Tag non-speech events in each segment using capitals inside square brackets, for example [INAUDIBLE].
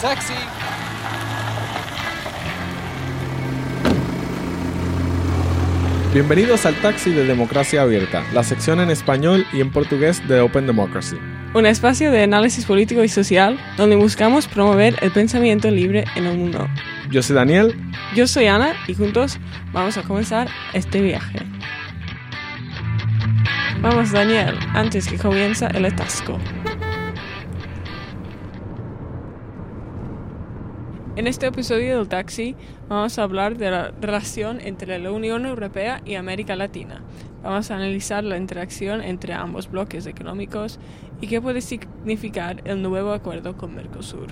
Taxi. Bienvenidos al Taxi de Democracia Abierta, la sección en español y en portugués de Open Democracy. Un espacio de análisis político y social donde buscamos promover el pensamiento libre en el mundo. Yo soy Daniel. Yo soy Ana y juntos vamos a comenzar este viaje. Vamos Daniel, antes que comienza el atasco. En este episodio del Taxi vamos a hablar de la relación entre la Unión Europea y América Latina. Vamos a analizar la interacción entre ambos bloques económicos y qué puede significar el nuevo acuerdo con Mercosur.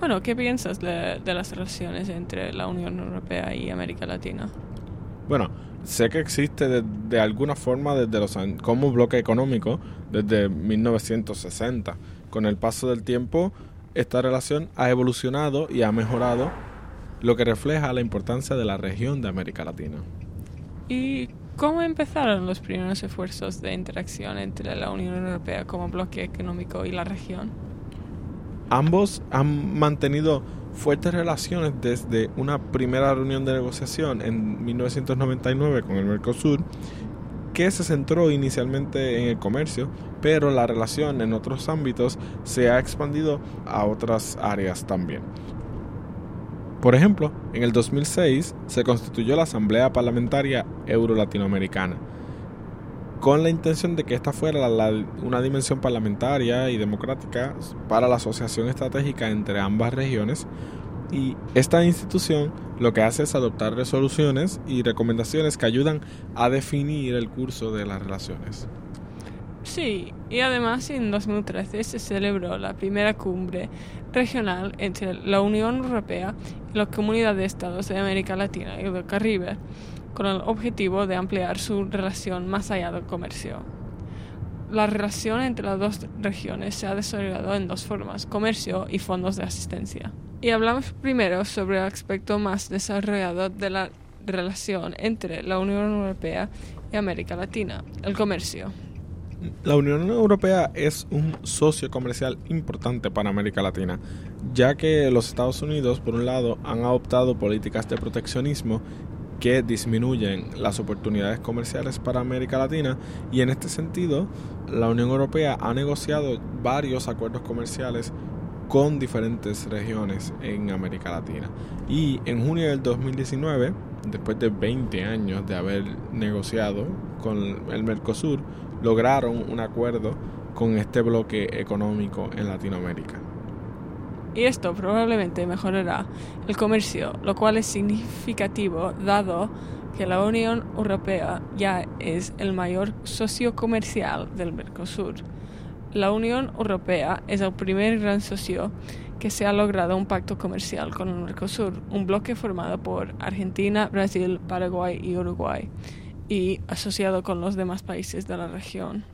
Bueno, ¿qué piensas de, de las relaciones entre la Unión Europea y América Latina? Bueno, sé que existe de, de alguna forma desde los como bloque económico desde 1960. Con el paso del tiempo, esta relación ha evolucionado y ha mejorado, lo que refleja la importancia de la región de América Latina. ¿Y cómo empezaron los primeros esfuerzos de interacción entre la Unión Europea como bloque económico y la región? Ambos han mantenido fuertes relaciones desde una primera reunión de negociación en 1999 con el Mercosur, que se centró inicialmente en el comercio, pero la relación en otros ámbitos se ha expandido a otras áreas también. Por ejemplo, en el 2006 se constituyó la Asamblea Parlamentaria Euro-Latinoamericana, con la intención de que esta fuera una dimensión parlamentaria y democrática para la asociación estratégica entre ambas regiones. Y esta institución lo que hace es adoptar resoluciones y recomendaciones que ayudan a definir el curso de las relaciones. Sí, y además en 2013 se celebró la primera cumbre regional entre la Unión Europea y la Comunidad de Estados de América Latina y del Caribe, con el objetivo de ampliar su relación más allá del comercio. La relación entre las dos regiones se ha desarrollado en dos formas, comercio y fondos de asistencia. Y hablamos primero sobre el aspecto más desarrollado de la relación entre la Unión Europea y América Latina, el comercio. La Unión Europea es un socio comercial importante para América Latina, ya que los Estados Unidos, por un lado, han adoptado políticas de proteccionismo que disminuyen las oportunidades comerciales para América Latina y en este sentido la Unión Europea ha negociado varios acuerdos comerciales con diferentes regiones en América Latina. Y en junio del 2019, después de 20 años de haber negociado con el Mercosur, lograron un acuerdo con este bloque económico en Latinoamérica. Y esto probablemente mejorará el comercio, lo cual es significativo dado que la Unión Europea ya es el mayor socio comercial del Mercosur. La Unión Europea es el primer gran socio que se ha logrado un pacto comercial con el Mercosur, un bloque formado por Argentina, Brasil, Paraguay y Uruguay, y asociado con los demás países de la región.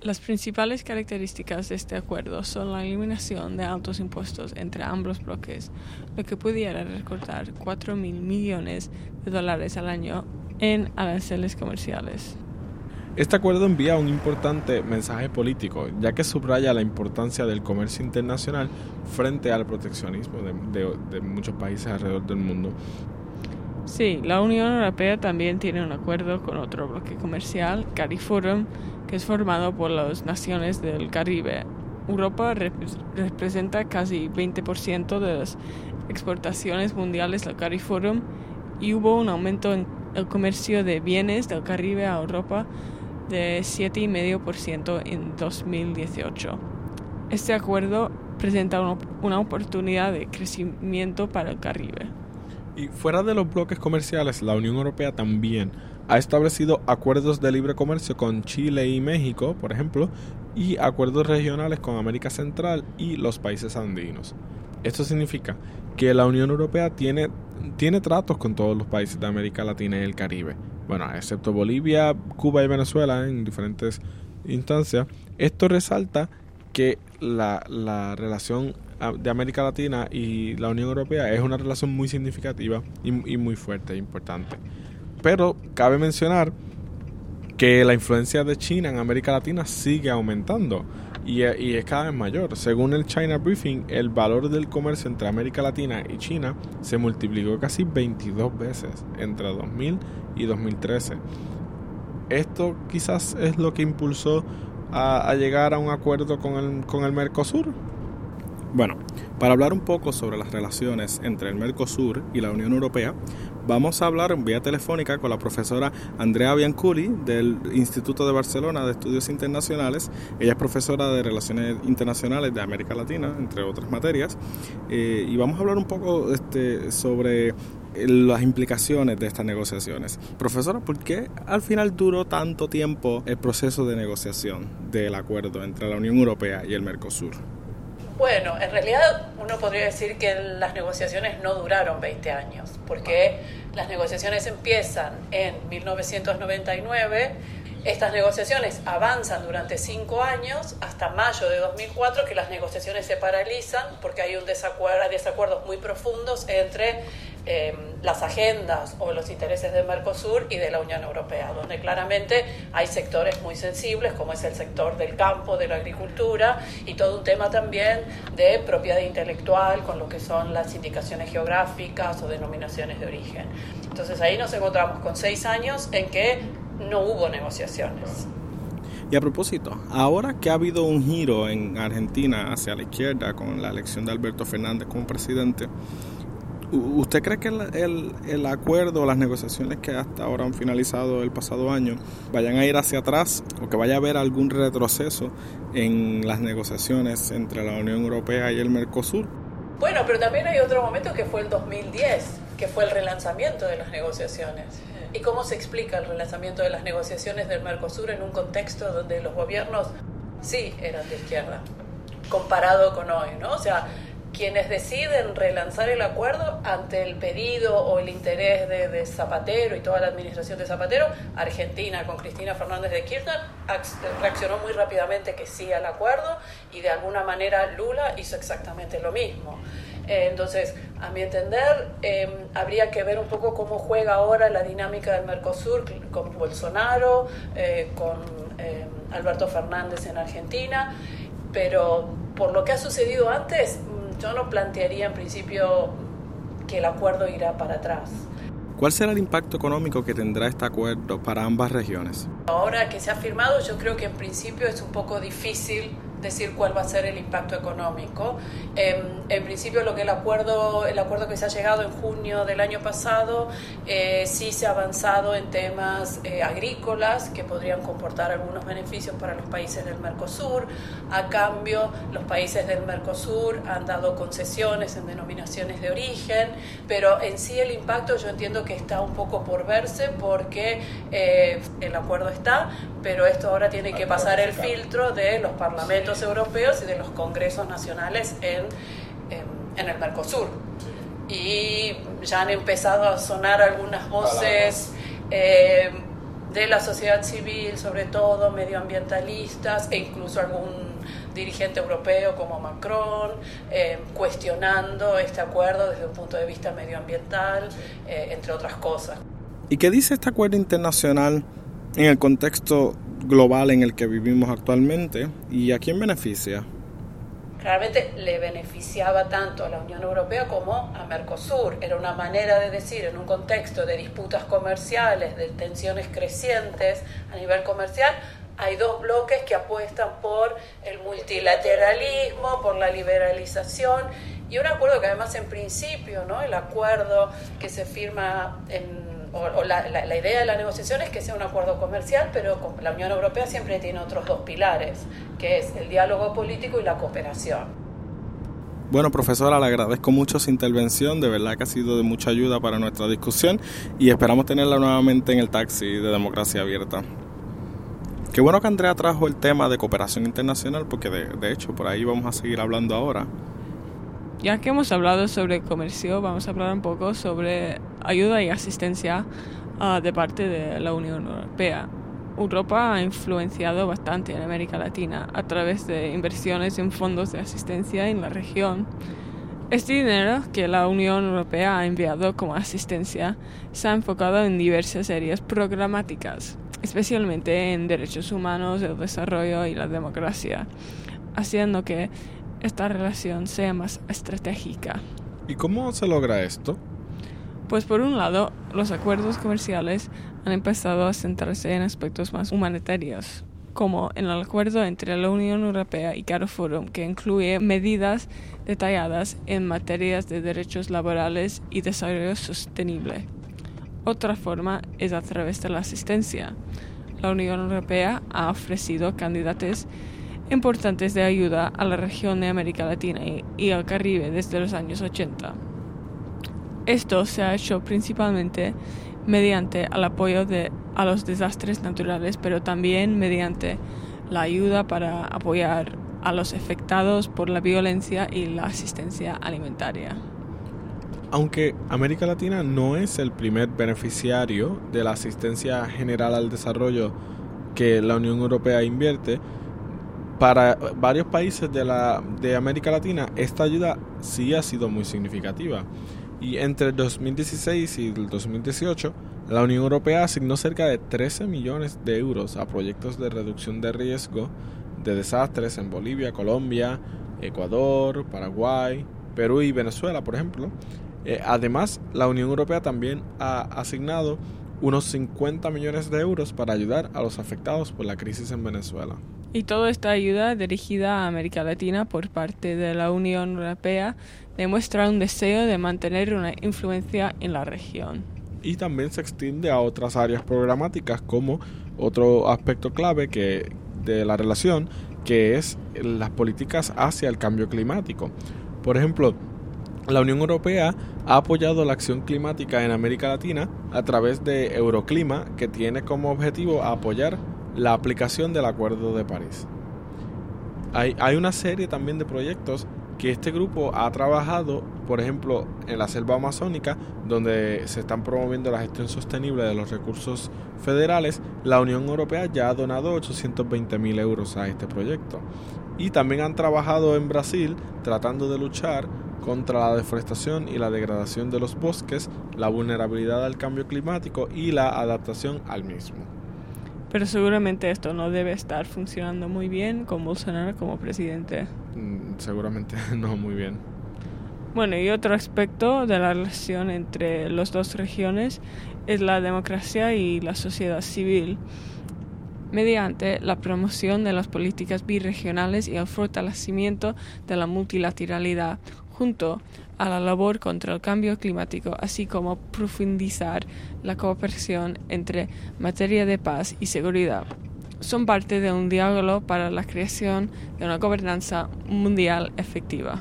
Las principales características de este acuerdo son la eliminación de altos impuestos entre ambos bloques, lo que pudiera recortar 4 mil millones de dólares al año en aranceles comerciales. Este acuerdo envía un importante mensaje político, ya que subraya la importancia del comercio internacional frente al proteccionismo de, de, de muchos países alrededor del mundo. Sí, la Unión Europea también tiene un acuerdo con otro bloque comercial, CARIFORUM, que es formado por las naciones del Caribe. Europa rep representa casi 20% de las exportaciones mundiales del CARIFORUM y hubo un aumento en el comercio de bienes del Caribe a Europa de 7,5% en 2018. Este acuerdo presenta una, oportunidad de crecimiento para el Caribe. Y fuera de los bloques comerciales, la Unión Europea también ha establecido acuerdos de libre comercio con Chile y México, por ejemplo, y acuerdos regionales con América Central y los países andinos. Esto significa que la Unión Europea tiene, tiene tratos con todos los países de América Latina y el Caribe. Bueno, excepto Bolivia, Cuba y Venezuela en diferentes instancias. Esto resalta que la, la relación de América Latina y la Unión Europea es una relación muy significativa y, y muy fuerte e importante. Pero cabe mencionar que la influencia de China en América Latina sigue aumentando y, es cada vez mayor. Según el China Briefing, el valor del comercio entre América Latina y China se multiplicó casi 22 veces entre 2000 y 2013. Esto quizás es lo que impulsó a, a llegar a un acuerdo con el, con el Mercosur. Bueno, para hablar un poco sobre las relaciones entre el Mercosur y la Unión Europea, vamos a hablar en vía telefónica con la profesora Andrea Bianculi del Instituto de Barcelona de Estudios Internacionales. Ella es profesora de Relaciones Internacionales de América Latina, entre otras materias. Eh, y vamos a hablar un poco este, sobre las implicaciones de estas negociaciones. Profesora, ¿por qué al final duró tanto tiempo el proceso de negociación del acuerdo entre la Unión Europea y el Mercosur? Bueno, en realidad uno podría decir que las negociaciones no duraron 20 años, porque las negociaciones empiezan en 1999, estas negociaciones avanzan durante cinco años hasta mayo de 2004, que las negociaciones se paralizan porque hay un desacuerdo, desacuerdos muy profundos entre eh, las agendas o los intereses de Mercosur y de la Unión Europea, donde claramente hay sectores muy sensibles, como es el sector del campo, de la agricultura, y todo un tema también de propiedad intelectual, con lo que son las indicaciones geográficas o denominaciones de origen. Entonces ahí nos encontramos con seis años en que no hubo negociaciones. Y a propósito, ahora que ha habido un giro en Argentina hacia la izquierda con la elección de Alberto Fernández como presidente, ¿Usted cree que el, el, acuerdo, las negociaciones que hasta ahora han finalizado el pasado año vayan a ir hacia atrás o que vaya a haber algún retroceso en las negociaciones entre la Unión Europea y el Mercosur? Bueno, pero también hay otro momento que fue el 2010, que fue el relanzamiento de las negociaciones. ¿Y cómo se explica el relanzamiento de las negociaciones del Mercosur en un contexto donde los gobiernos sí eran de izquierda, comparado con hoy, ¿no? O sea, quienes deciden relanzar el acuerdo ante el pedido o el interés de, Zapatero y toda la administración de Zapatero, Argentina con Cristina Fernández de Kirchner reaccionó muy rápidamente que sí al acuerdo y de alguna manera Lula hizo exactamente lo mismo. Eh, entonces, a mi entender, em, habría que ver un poco cómo juega ahora la dinámica del Mercosur con Bolsonaro, eh, con em, Alberto Fernández en Argentina, pero por lo que ha sucedido antes, yo no plantearía en principio que el acuerdo irá para atrás. ¿Cuál será el impacto económico que tendrá este acuerdo para ambas regiones? Ahora que se ha firmado, yo creo que en principio es un poco difícil decir cuál va a ser el impacto económico. Em, en principio, lo que el acuerdo, el acuerdo que se ha llegado en junio del año pasado, eh, sí se ha avanzado en temas eh, agrícolas que podrían comportar algunos beneficios para los países del Mercosur. A cambio, los países del Mercosur han dado concesiones en denominaciones de origen, pero en sí el impacto yo entiendo que está un poco por verse porque eh, el acuerdo está, pero esto ahora tiene que pasar el filtro de los parlamentos europeos y de los congresos nacionales en, en, el Mercosur. Y ya han empezado a sonar algunas voces eh, de la sociedad civil, sobre todo medioambientalistas, e incluso algún dirigente europeo como Macron, eh, cuestionando este acuerdo desde un punto de vista medioambiental, eh, entre otras cosas. ¿Y qué dice este acuerdo internacional en el contexto global en el que vivimos actualmente y a quién beneficia? Realmente le beneficiaba tanto a la Unión Europea como a Mercosur. Era una manera de decir, en un contexto de disputas comerciales, de tensiones crecientes a nivel comercial, hay dos bloques que apuestan por el multilateralismo, por la liberalización y un acuerdo que además en principio, ¿no? el acuerdo que se firma en la, idea de la negociación es que sea un acuerdo comercial, pero la Unión Europea siempre tiene otros dos pilares, que es el diálogo político y la cooperación. Bueno, profesora, le agradezco mucho su intervención, de verdad que ha sido de mucha ayuda para nuestra discusión y esperamos tenerla nuevamente en el taxi de Democracia Abierta. Qué bueno que Andrea trajo el tema de cooperación internacional, porque de, de hecho por ahí vamos a seguir hablando ahora. Ya que hemos hablado sobre comercio, vamos a hablar un poco sobre ayuda y asistencia uh, de parte de la Unión Europea. Europa ha influenciado bastante en América Latina a través de inversiones en fondos de asistencia en la región. Este dinero que la Unión Europea ha enviado como asistencia se ha enfocado en diversas áreas programáticas, especialmente en derechos humanos, el desarrollo y la democracia haciendo que esta relación sea más estratégica. ¿Y cómo se logra esto? Pues por un lado, los acuerdos comerciales han empezado a centrarse en aspectos más humanitarios, como en el acuerdo entre la Unión Europea y Forum, que incluye medidas detalladas en materias de derechos laborales y desarrollo sostenible. Otra forma es a través de la asistencia. La Unión Europea ha ofrecido candidatos importantes de ayuda a la región de América Latina y al Caribe desde los años 80. Esto se ha hecho principalmente mediante el apoyo de, a los desastres naturales, pero también mediante la ayuda para apoyar a los afectados por la violencia y la asistencia alimentaria. Aunque América Latina no es el primer beneficiario de la asistencia general al desarrollo que la Unión Europea invierte, para varios países de, la, de América Latina esta ayuda sí ha sido muy significativa. Y entre el 2016 y el 2018, la Unión Europea asignó cerca de 13 millones de euros a proyectos de reducción de riesgo de desastres en Bolivia, Colombia, Ecuador, Paraguay, Perú y Venezuela, por ejemplo. Eh, además, la Unión Europea también ha asignado unos 50 millones de euros para ayudar a los afectados por la crisis en Venezuela. Y toda esta ayuda dirigida a América Latina por parte de la Unión Europea demuestra un deseo de mantener una influencia en la región. Y también se extiende a otras áreas programáticas como otro aspecto clave que, de la relación, que es las políticas hacia el cambio climático. Por ejemplo, la Unión Europea ha apoyado la acción climática en América Latina a través de Euroclima, que tiene como objetivo apoyar la aplicación del Acuerdo de París. Hay, una serie también de proyectos que este grupo ha trabajado, por ejemplo, en la selva amazónica, donde se están promoviendo la gestión sostenible de los recursos federales, la Unión Europea ya ha donado 820 mil euros a este proyecto. Y también han trabajado en Brasil tratando de luchar contra la deforestación y la degradación de los bosques, la vulnerabilidad al cambio climático y la adaptación al mismo. Pero seguramente esto no debe estar funcionando muy bien con Bolsonaro como presidente. Mm, seguramente [LAUGHS] no muy bien. Bueno, y otro aspecto de la relación entre las dos regiones es la democracia y la sociedad civil, mediante la promoción de las políticas birregionales y el fortalecimiento de la multilateralidad, junto a la labor contra el cambio climático, así como profundizar la cooperación entre materia de paz y seguridad. Son parte de un diálogo para la creación de una gobernanza mundial efectiva.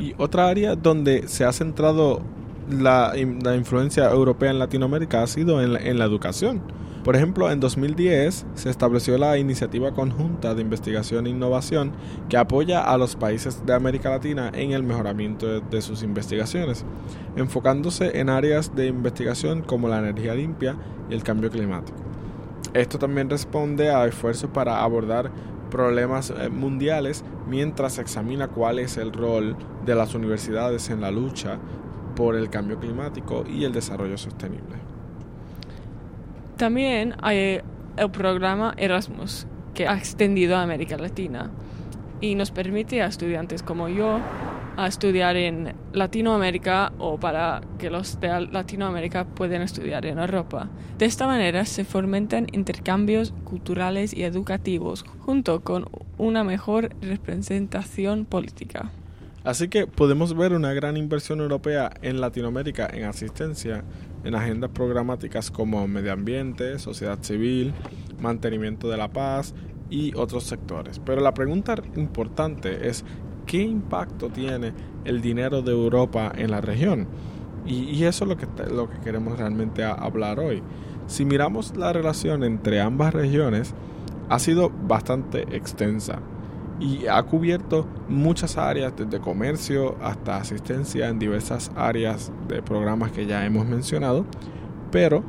Y otra área donde se ha centrado la, influencia europea en Latinoamérica ha sido en la educación por ejemplo, en 2010 se estableció la Iniciativa Conjunta de Investigación e Innovación que apoya a los países de América Latina en el mejoramiento de, sus investigaciones, enfocándose en áreas de investigación como la energía limpia y el cambio climático. Esto también responde a esfuerzos para abordar problemas eh, mundiales mientras se examina cuál es el rol de las universidades en la lucha por el cambio climático y el desarrollo sostenible. También hay el programa Erasmus, que ha extendido a América Latina y nos permite a estudiantes como yo a estudiar en Latinoamérica o para que los de Latinoamérica puedan estudiar en Europa. De esta manera se fomentan intercambios culturales y educativos junto con una mejor representación política. Así que podemos ver una gran inversión europea en Latinoamérica en asistencia en agendas programáticas como medio ambiente, sociedad civil, mantenimiento de la paz y otros sectores. Pero la pregunta importante es ¿qué impacto tiene el dinero de Europa en la región? Y, eso es lo que, lo que queremos realmente hablar hoy. Si miramos la relación entre ambas regiones, ha sido bastante extensa y ha cubierto muchas áreas, desde comercio hasta asistencia en diversas áreas de programas que ya hemos mencionado, pero,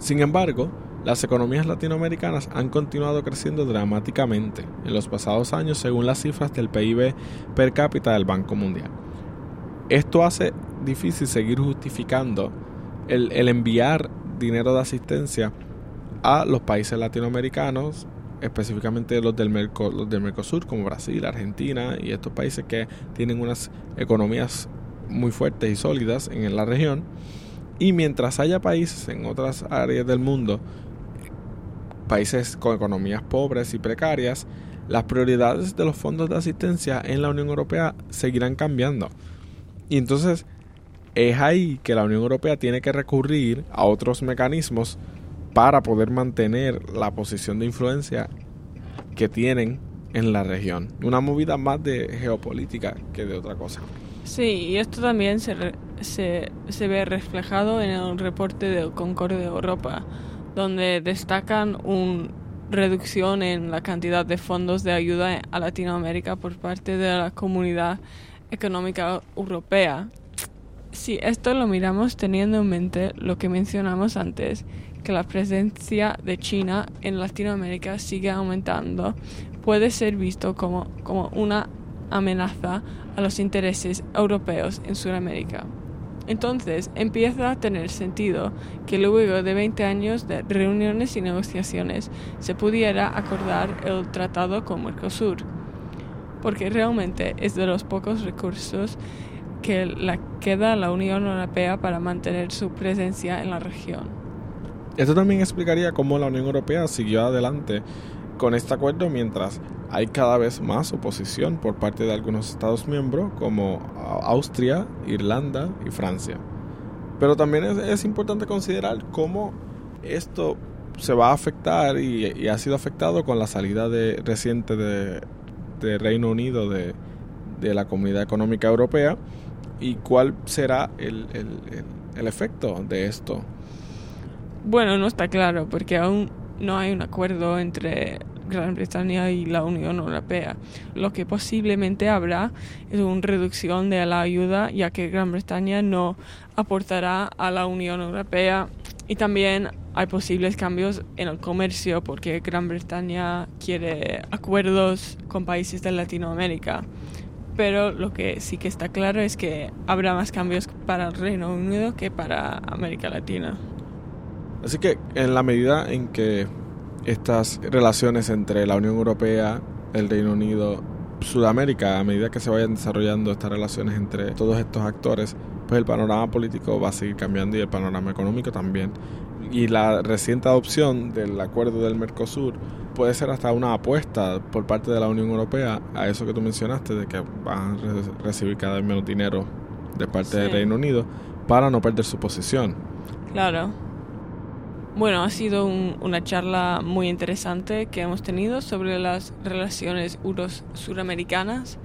sin embargo, las economías latinoamericanas han continuado creciendo dramáticamente en los pasados años según las cifras del PIB per cápita del Banco Mundial. Esto hace difícil seguir justificando el, el enviar dinero de asistencia a los países latinoamericanos específicamente los del, del Mercosur, como Brasil, Argentina y estos países que tienen unas economías muy fuertes y sólidas en la región. Y mientras haya países en otras áreas del mundo, países con economías pobres y precarias, las prioridades de los fondos de asistencia en la Unión Europea seguirán cambiando. Y entonces es ahí que la Unión Europea tiene que recurrir a otros mecanismos para poder mantener la posición de influencia que tienen en la región. Una movida más de geopolítica que de otra cosa. Sí, y esto también se, se, se ve reflejado en el reporte de Concordia de Europa, donde destacan una reducción en la cantidad de fondos de ayuda a Latinoamérica por parte de la comunidad económica europea. Si esto lo miramos teniendo en mente lo que mencionamos antes, que la presencia de China en Latinoamérica sigue aumentando, puede ser visto como, como una amenaza a los intereses europeos en Sudamérica. Entonces empieza a tener sentido que luego de 20 años de reuniones y negociaciones se pudiera acordar el tratado con Mercosur, porque realmente es de los pocos recursos que la queda a la Unión Europea para mantener su presencia en la región. Esto también explicaría cómo la Unión Europea siguió adelante con este acuerdo mientras hay cada vez más oposición por parte de algunos Estados miembros como Austria, Irlanda y Francia. Pero también es, importante considerar cómo esto se va a afectar y, ha sido afectado con la salida reciente de, Reino Unido de, la Comunidad Económica Europea y cuál será el efecto de esto. Bueno, no está claro porque aún no hay un acuerdo entre Gran Bretaña y la Unión Europea. Lo que posiblemente habrá es una reducción de la ayuda, ya que Gran Bretaña no aportará a la Unión Europea y también hay posibles cambios en el comercio porque Gran Bretaña quiere acuerdos con países de Latinoamérica. Pero lo que sí que está claro es que habrá más cambios para el Reino Unido que para América Latina. Así que en la medida en que estas relaciones entre la Unión Europea, el Reino Unido, Sudamérica, a medida que se vayan desarrollando estas relaciones entre todos estos actores, pues el panorama político va a seguir cambiando y el panorama económico también. Y la reciente adopción del acuerdo del Mercosur puede ser hasta una apuesta por parte de la Unión Europea a eso que tú mencionaste, de que van a recibir cada vez menos dinero de parte del Reino Unido para no perder su posición. Claro. Bueno, ha sido una charla muy interesante que hemos tenido sobre las relaciones euro-suramericanas.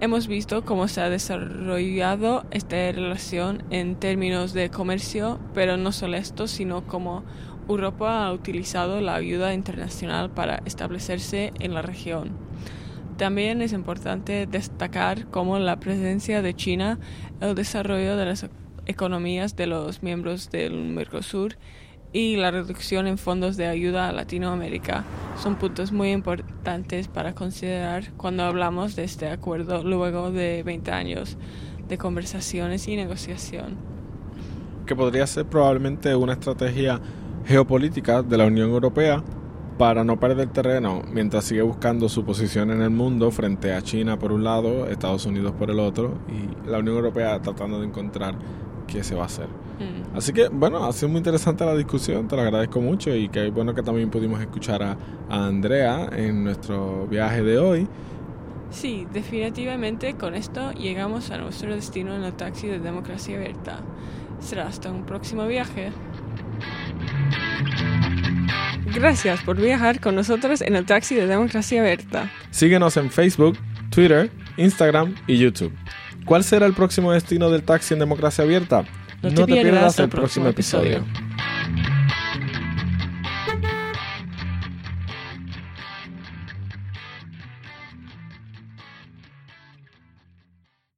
Hemos visto cómo se ha desarrollado esta relación en términos de comercio, pero no solo esto, sino cómo Europa ha utilizado la ayuda internacional para establecerse en la región. También es importante destacar cómo la presencia de China, el desarrollo de las economías de los miembros del Mercosur y la reducción en fondos de ayuda a Latinoamérica son puntos muy importantes para considerar cuando hablamos de este acuerdo luego de 20 años de conversaciones y negociación. Que podría ser probablemente una estrategia geopolítica de la Unión Europea para no perder terreno mientras sigue buscando su posición en el mundo frente a China por un lado, Estados Unidos por el otro y la Unión Europea tratando de encontrar qué se va a hacer. Mm. Así que, bueno, ha sido muy interesante la discusión, te lo agradezco mucho y que bueno que también pudimos escuchar a, Andrea en nuestro viaje de hoy. Sí, definitivamente con esto llegamos a nuestro destino en el taxi de Democracia Abierta. Será hasta un próximo viaje. Gracias por viajar con nosotros en el taxi de Democracia Abierta. Síguenos en Facebook, Twitter, Instagram y YouTube. ¿Cuál será el próximo destino del taxi en Democracia Abierta? No, te, pierdas, el próximo episodio.